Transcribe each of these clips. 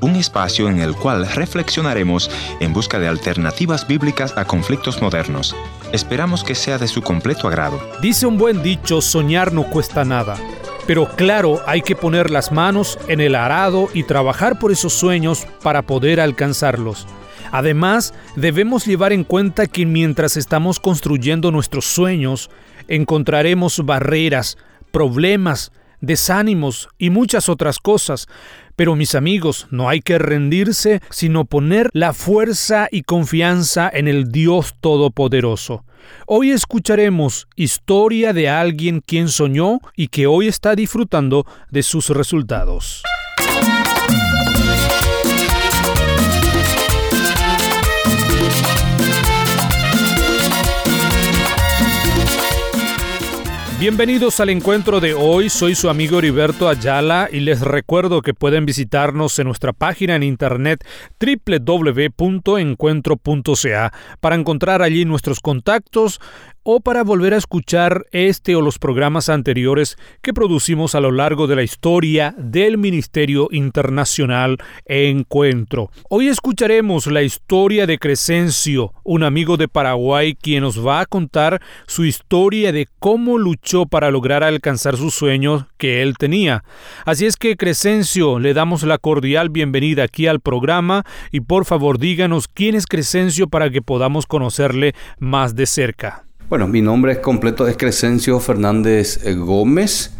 Un espacio en el cual reflexionaremos en busca de alternativas bíblicas a conflictos modernos. Esperamos que sea de su completo agrado. Dice un buen dicho, soñar no cuesta nada. Pero claro, hay que poner las manos en el arado y trabajar por esos sueños para poder alcanzarlos. Además, debemos llevar en cuenta que mientras estamos construyendo nuestros sueños, encontraremos barreras, problemas, desánimos y muchas otras cosas. Pero mis amigos, no hay que rendirse, sino poner la fuerza y confianza en el Dios Todopoderoso. Hoy escucharemos historia de alguien quien soñó y que hoy está disfrutando de sus resultados. Bienvenidos al encuentro de hoy, soy su amigo Heriberto Ayala y les recuerdo que pueden visitarnos en nuestra página en internet www.encuentro.ca para encontrar allí nuestros contactos, o para volver a escuchar este o los programas anteriores que producimos a lo largo de la historia del Ministerio Internacional Encuentro. Hoy escucharemos la historia de Crescencio, un amigo de Paraguay quien nos va a contar su historia de cómo luchó para lograr alcanzar sus sueños que él tenía. Así es que Crescencio, le damos la cordial bienvenida aquí al programa y por favor díganos quién es Crescencio para que podamos conocerle más de cerca. Bueno, mi nombre es completo es Crescencio Fernández eh, Gómez,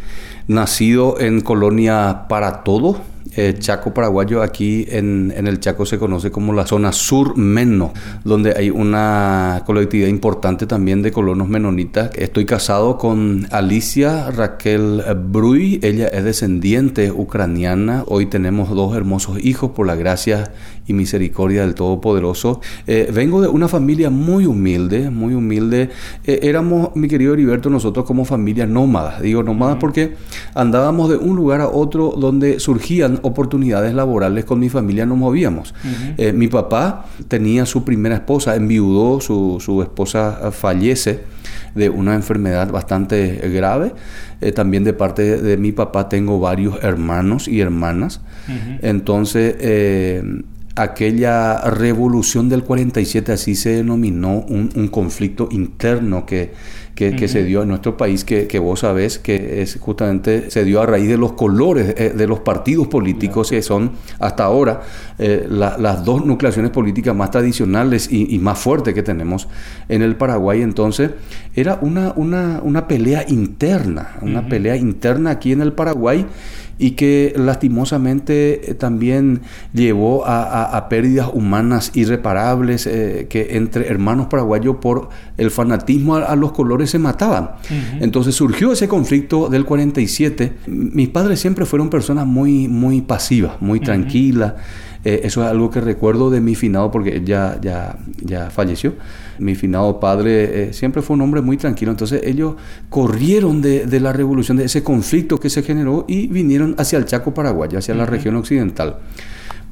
nacido en Colonia Para Todo, eh, Chaco paraguayo, aquí en, el Chaco se conoce como la zona sur meno, donde hay una colectividad importante también de colonos menonitas. Estoy casado con Alicia Raquel Bruy, ella es descendiente ucraniana. Hoy tenemos dos hermosos hijos por la gracia y misericordia del Todopoderoso. Eh, vengo de una familia muy humilde, muy humilde. Eh, éramos, mi querido Heriberto, nosotros como familia nómada. Digo nómada porque andábamos de un lugar a otro donde surgían oportunidades laborales con mi familia nos movíamos. Eh, mi papá tenía su primera esposa, enviudó, su, su esposa fallece de una enfermedad bastante grave. Eh, también de parte de, mi papá tengo varios hermanos y hermanas. Entonces, eh, aquella revolución del 47, así se denominó un conflicto interno que que, se dio en nuestro país, que, que, vos sabés que es justamente se dio a raíz de los colores eh, de los partidos políticos que son hasta ahora eh, las dos nucleaciones políticas más tradicionales y, más fuertes que tenemos en el Paraguay. Entonces era una, una, una pelea interna, una pelea interna aquí en el Paraguay y que lastimosamente eh, también llevó a, pérdidas humanas irreparables, eh, que entre hermanos paraguayos por el fanatismo a, los colores se mataban. Entonces surgió ese conflicto del 47. Mis padres siempre fueron personas muy, muy pasivas, muy tranquilas. Eh, eso es algo que recuerdo de mi finado porque ya, ya, ya falleció. Mi finado padre eh, siempre fue un hombre muy tranquilo. Entonces ellos corrieron de, de, la revolución, de ese conflicto que se generó y vinieron hacia el Chaco Paraguay, hacia la región occidental.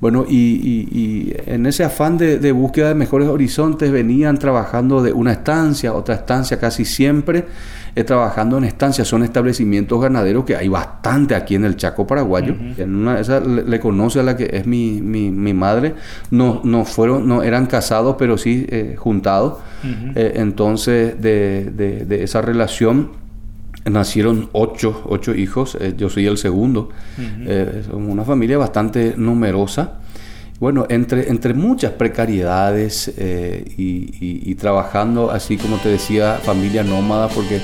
Bueno, y, y, en ese afán de, de, búsqueda de mejores horizontes venían trabajando de una estancia a otra estancia casi siempre eh, trabajando en estancias, son establecimientos ganaderos que hay bastante aquí en el Chaco paraguayo. En una de esas le, conoce a la que es mi, mi, mi, madre, no, no fueron, no eran casados, pero sí eh, juntados. Eh, entonces, de, de, de, esa relación nacieron ocho, ocho hijos, yo soy el segundo. somos una familia bastante numerosa. Bueno, entre, entre muchas precariedades eh, y, trabajando, así como te decía, familia nómada, porque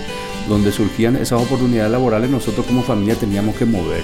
donde surgían esas oportunidades laborales, nosotros como familia teníamos que mover.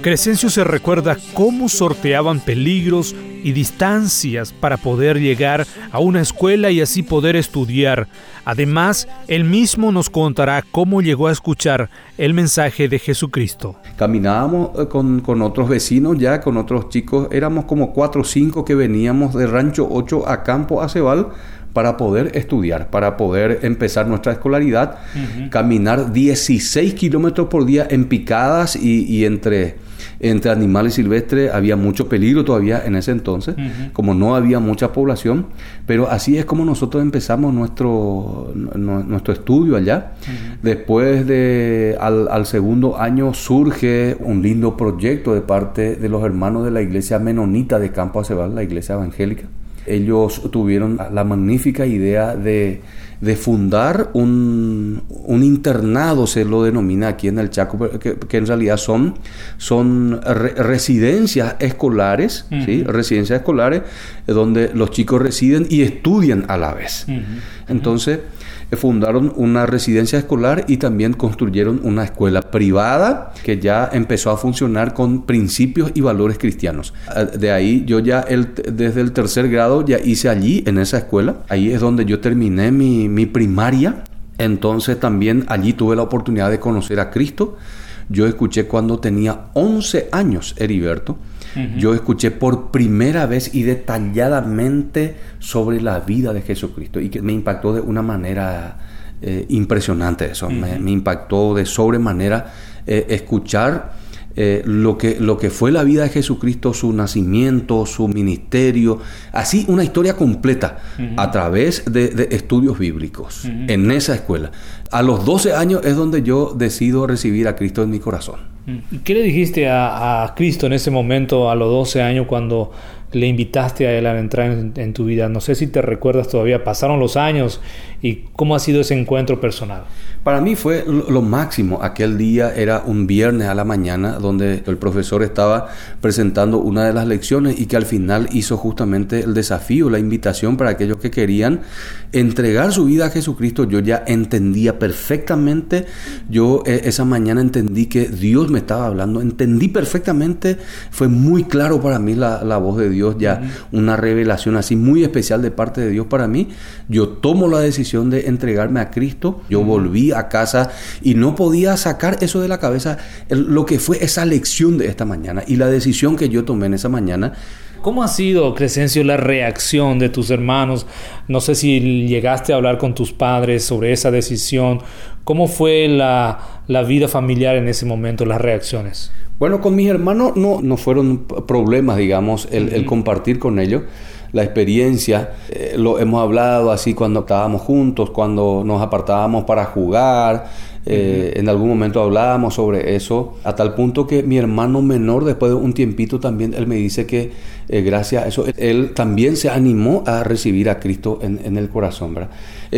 Crescencio se recuerda cómo sorteaban peligros y distancias para poder llegar a una escuela y así poder estudiar. Además, él mismo nos contará cómo llegó a escuchar el mensaje de Jesucristo. Caminábamos eh, con, con otros vecinos ya, con otros chicos, éramos como cuatro o cinco que veníamos de Rancho 8 a Campo Acebal para poder estudiar, para poder empezar nuestra escolaridad, caminar 16 kilómetros por día en picadas y, y entre entre animales silvestres había mucho peligro todavía en ese entonces, como no había mucha población, pero así es como nosotros empezamos nuestro, nuestro estudio allá. Después de, al, al, segundo año surge un lindo proyecto de parte de los hermanos de la iglesia menonita de Campo Acebal, la iglesia evangélica. Ellos tuvieron la magnífica idea de de fundar un, internado, se lo denomina aquí en el Chaco, que, en realidad son, son residencias escolares, ¿sí? residencias escolares donde los chicos residen y estudian a la vez. Entonces, fundaron una residencia escolar y también construyeron una escuela privada que ya empezó a funcionar con principios y valores cristianos. Eh, de ahí yo ya el, desde el tercer grado ya hice allí en esa escuela. Ahí es donde yo terminé mi, mi primaria. Entonces también allí tuve la oportunidad de conocer a Cristo. Yo escuché cuando tenía 11 años, Heriberto. Yo escuché por primera vez y detalladamente sobre la vida de Jesucristo y que me impactó de una manera eh, impresionante eso. me, impactó de sobremanera eh, escuchar eh, lo, que, lo que fue la vida de Jesucristo, su nacimiento, su ministerio, así una historia completa a través de, estudios bíblicos en esa escuela. A los 12 años es donde yo decido recibir a Cristo en mi corazón. ¿Y qué le dijiste a, Cristo en ese momento, a los 12 años, cuando le invitaste a Él a entrar en, tu vida? No sé si te recuerdas todavía, pasaron los años y cómo ha sido ese encuentro personal. Para mí fue lo máximo. Aquel día era un viernes a la mañana donde el profesor estaba presentando una de las lecciones y que al final hizo justamente el desafío, la invitación para aquellos que querían entregar su vida a Jesucristo. Yo ya entendía perfectamente, yo eh, esa mañana entendí que Dios me estaba hablando, entendí perfectamente, fue muy claro para mí la, la voz de Dios, ya una revelación así muy especial de parte de Dios para mí. Yo tomo la decisión de entregarme a Cristo, yo volví a casa y no podía sacar eso de la cabeza, lo que fue esa lección de esta mañana y la decisión que yo tomé en esa mañana. ¿Cómo ha sido, Crescencio, la reacción de tus hermanos? No sé si llegaste a hablar con tus padres sobre esa decisión. ¿Cómo fue la, vida familiar en ese momento, las reacciones? Bueno, con mis hermanos no, no fueron problemas, digamos, el compartir con ellos la experiencia. Eh, lo hemos hablado así cuando estábamos juntos, cuando nos apartábamos para jugar. Eh, en algún momento hablábamos sobre eso, a tal punto que mi hermano menor, después de un tiempito también, él me dice que eh, gracias a eso, él también se animó a recibir a Cristo en, el corazón.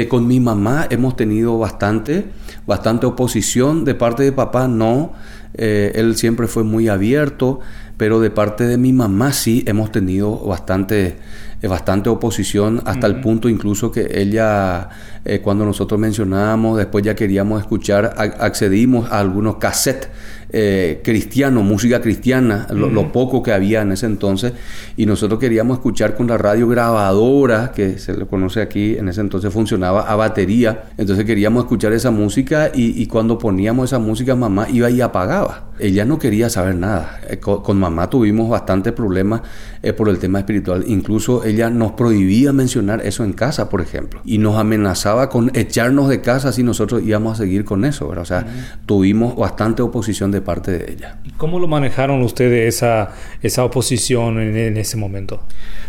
con mi mamá hemos tenido bastante, bastante oposición de parte de papá, no. él siempre fue muy abierto, pero de parte de mi mamá sí hemos tenido bastante, eh, bastante oposición, hasta el punto incluso que ella, eh, cuando nosotros mencionábamos, después ya queríamos escuchar, accedimos a algunos cassettes eh, cristiano, música cristiana, lo, poco que había en ese entonces, y nosotros queríamos escuchar con la radio grabadora, que se le conoce aquí, en ese entonces funcionaba a batería, entonces queríamos escuchar esa música y, cuando poníamos esa música mamá iba y apagaba. Ella no quería saber nada. Eh, con, mamá tuvimos bastantes problemas eh, por el tema espiritual, incluso ella nos prohibía mencionar eso en casa, por ejemplo, y nos amenazaba con echarnos de casa si nosotros íbamos a seguir con eso, o sea, tuvimos bastante oposición de parte de ella. ¿Cómo lo manejaron ustedes esa, esa oposición en, ese momento?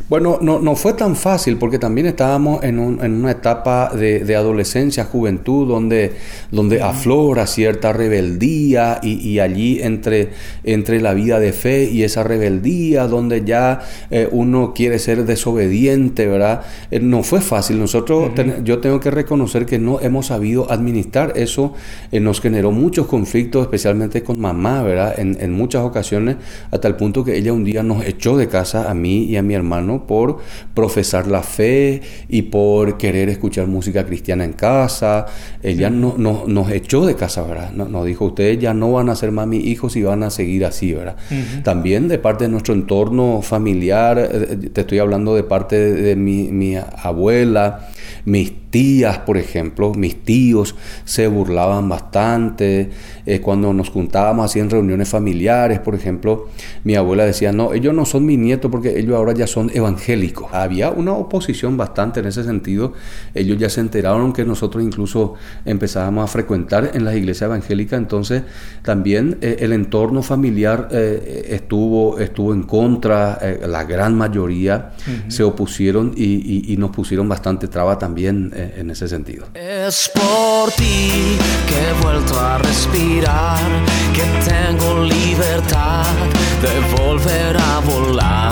Bueno, no, no, fue tan fácil porque también estábamos en, en una etapa de, de, adolescencia, juventud, donde, donde aflora cierta rebeldía y, y, allí entre, entre la vida de fe y esa rebeldía, donde ya eh, uno quiere ser desobediente, ¿verdad? Eh, no fue fácil. Nosotros, yo tengo que reconocer que no hemos sabido administrar eso, eh, nos generó muchos conflictos, especialmente con mamá, ¿verdad? En, en, muchas ocasiones, hasta el punto que ella un día nos echó de casa a mí y a mi hermano por profesar la fe y por querer escuchar música cristiana en casa. Ella no, no, nos echó de casa, ¿verdad? Nos, dijo, ustedes ya no van a ser más mis hijos y van a seguir así, ¿verdad? También de parte de nuestro entorno familiar, eh, te estoy hablando de parte de, mi, mi abuela, mis tías, por ejemplo, mis tíos se burlaban bastante. Eh, cuando nos juntábamos así en reuniones familiares, por ejemplo, mi abuela decía, no, ellos no son mis nietos porque ellos ahora ya son evangélico. Había una oposición bastante en ese sentido. Ellos ya se enteraron que nosotros incluso empezábamos a frecuentar en las iglesias evangélicas, entonces también eh, el entorno familiar eh, estuvo, estuvo en contra, eh, la gran mayoría se opusieron y, nos pusieron bastante traba también en ese sentido. Es por ti que he vuelto a respirar, que tengo libertad de volver a volar.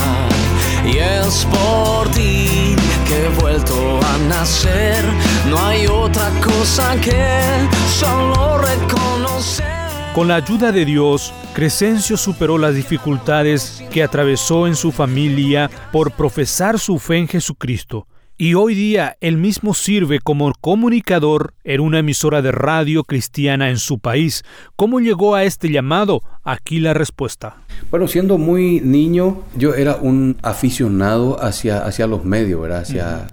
Y es por ti que he vuelto a nacer. No hay otra cosa que solo reconocer. Con la ayuda de Dios, Crescencio superó las dificultades que atravesó en su familia por profesar su fe en Jesucristo y hoy día él mismo sirve como comunicador en una emisora de radio cristiana en su país. ¿Cómo llegó a este llamado? Aquí la respuesta. Bueno, siendo muy niño, yo era un aficionado hacia, hacia los medios, ¿verdad? Hacia,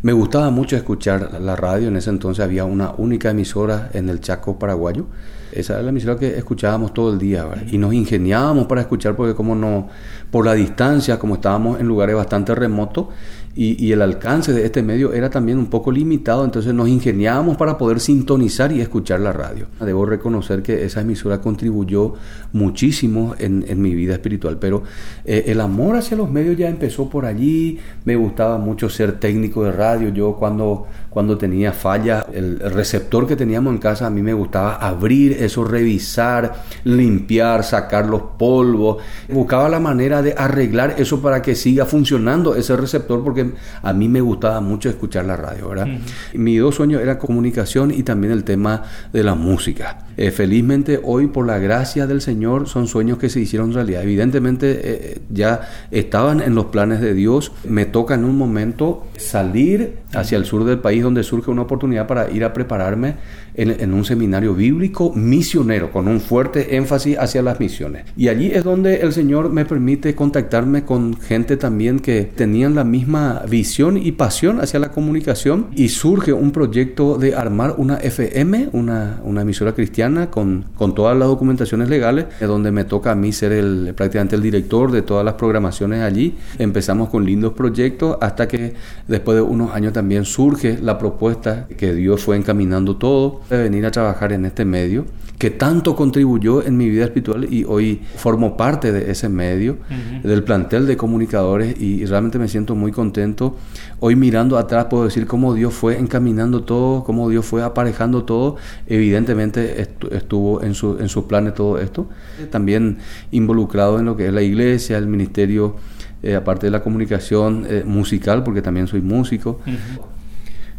Me gustaba mucho escuchar la radio. En ese entonces había una única emisora en el Chaco paraguayo. Esa era la emisora que escuchábamos todo el día. Y nos ingeniábamos para escuchar porque como no, por la distancia, como estábamos en lugares bastante remotos, y, el alcance de este medio era también un poco limitado, entonces nos ingeniábamos para poder sintonizar y escuchar la radio. Debo reconocer que esa emisora contribuyó muchísimo en, mi vida espiritual, pero eh, el amor hacia los medios ya empezó por allí, me gustaba mucho ser técnico de radio, yo cuando, cuando tenía falla, el, receptor que teníamos en casa, a mí me gustaba abrir eso, revisar, limpiar, sacar los polvos, buscaba la manera de arreglar eso para que siga funcionando ese receptor, porque a mí me gustaba mucho escuchar la radio, ¿verdad? Mi dos sueños era comunicación y también el tema de la música. Eh, felizmente hoy por la gracia del Señor son sueños que se hicieron realidad. Evidentemente eh, ya estaban en los planes de Dios. Me toca en un momento salir hacia el sur del país donde surge una oportunidad para ir a prepararme en, un seminario bíblico misionero con un fuerte énfasis hacia las misiones. Y allí es donde el Señor me permite contactarme con gente también que tenían la misma visión y pasión hacia la comunicación y surge un proyecto de armar una FM, una, una emisora cristiana con, con todas las documentaciones legales, donde me toca a mí ser el, prácticamente el director de todas las programaciones allí. Empezamos con lindos proyectos hasta que después de unos años también surge la propuesta que Dios fue encaminando todo de venir a trabajar en este medio que tanto contribuyó en mi vida espiritual y hoy formo parte de ese medio, del plantel de comunicadores y, realmente me siento muy contento. Hoy mirando atrás puedo decir cómo Dios fue encaminando todo, cómo Dios fue aparejando todo. Evidentemente estuvo en, su, en sus planes todo esto. También involucrado en lo que es la iglesia, el ministerio, eh, aparte de la comunicación eh, musical, porque también soy músico.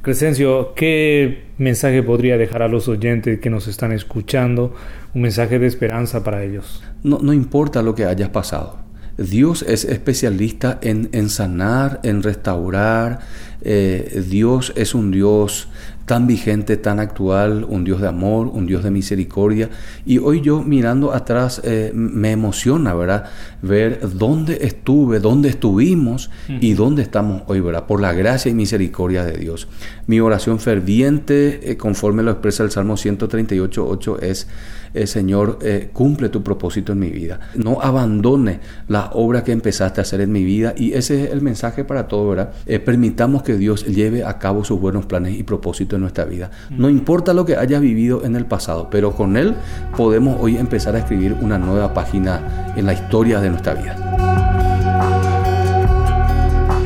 Crescencio, ¿qué mensaje podría dejar a los oyentes que nos están escuchando? Un mensaje de esperanza para ellos. No, no importa lo que hayas pasado. Dios es especialista en, en sanar, en restaurar. Eh, Dios es un Dios tan vigente, tan actual, un Dios de amor, un Dios de misericordia. Y hoy yo mirando atrás eh, me emociona, ¿verdad? Ver dónde estuve, dónde estuvimos y dónde estamos hoy, ¿verdad? Por la gracia y misericordia de Dios. Mi oración ferviente, eh, conforme lo expresa el Salmo 138, 8, es, eh, Señor, cumple tu propósito en mi vida. No abandone la obra que empezaste a hacer en mi vida. Y ese es el mensaje para todo, ¿verdad? permitamos que Dios lleve a cabo sus buenos planes y propósitos en nuestra vida. No importa lo que hayas vivido en el pasado, pero con Él podemos hoy empezar a escribir una nueva página en la historia de nuestra vida.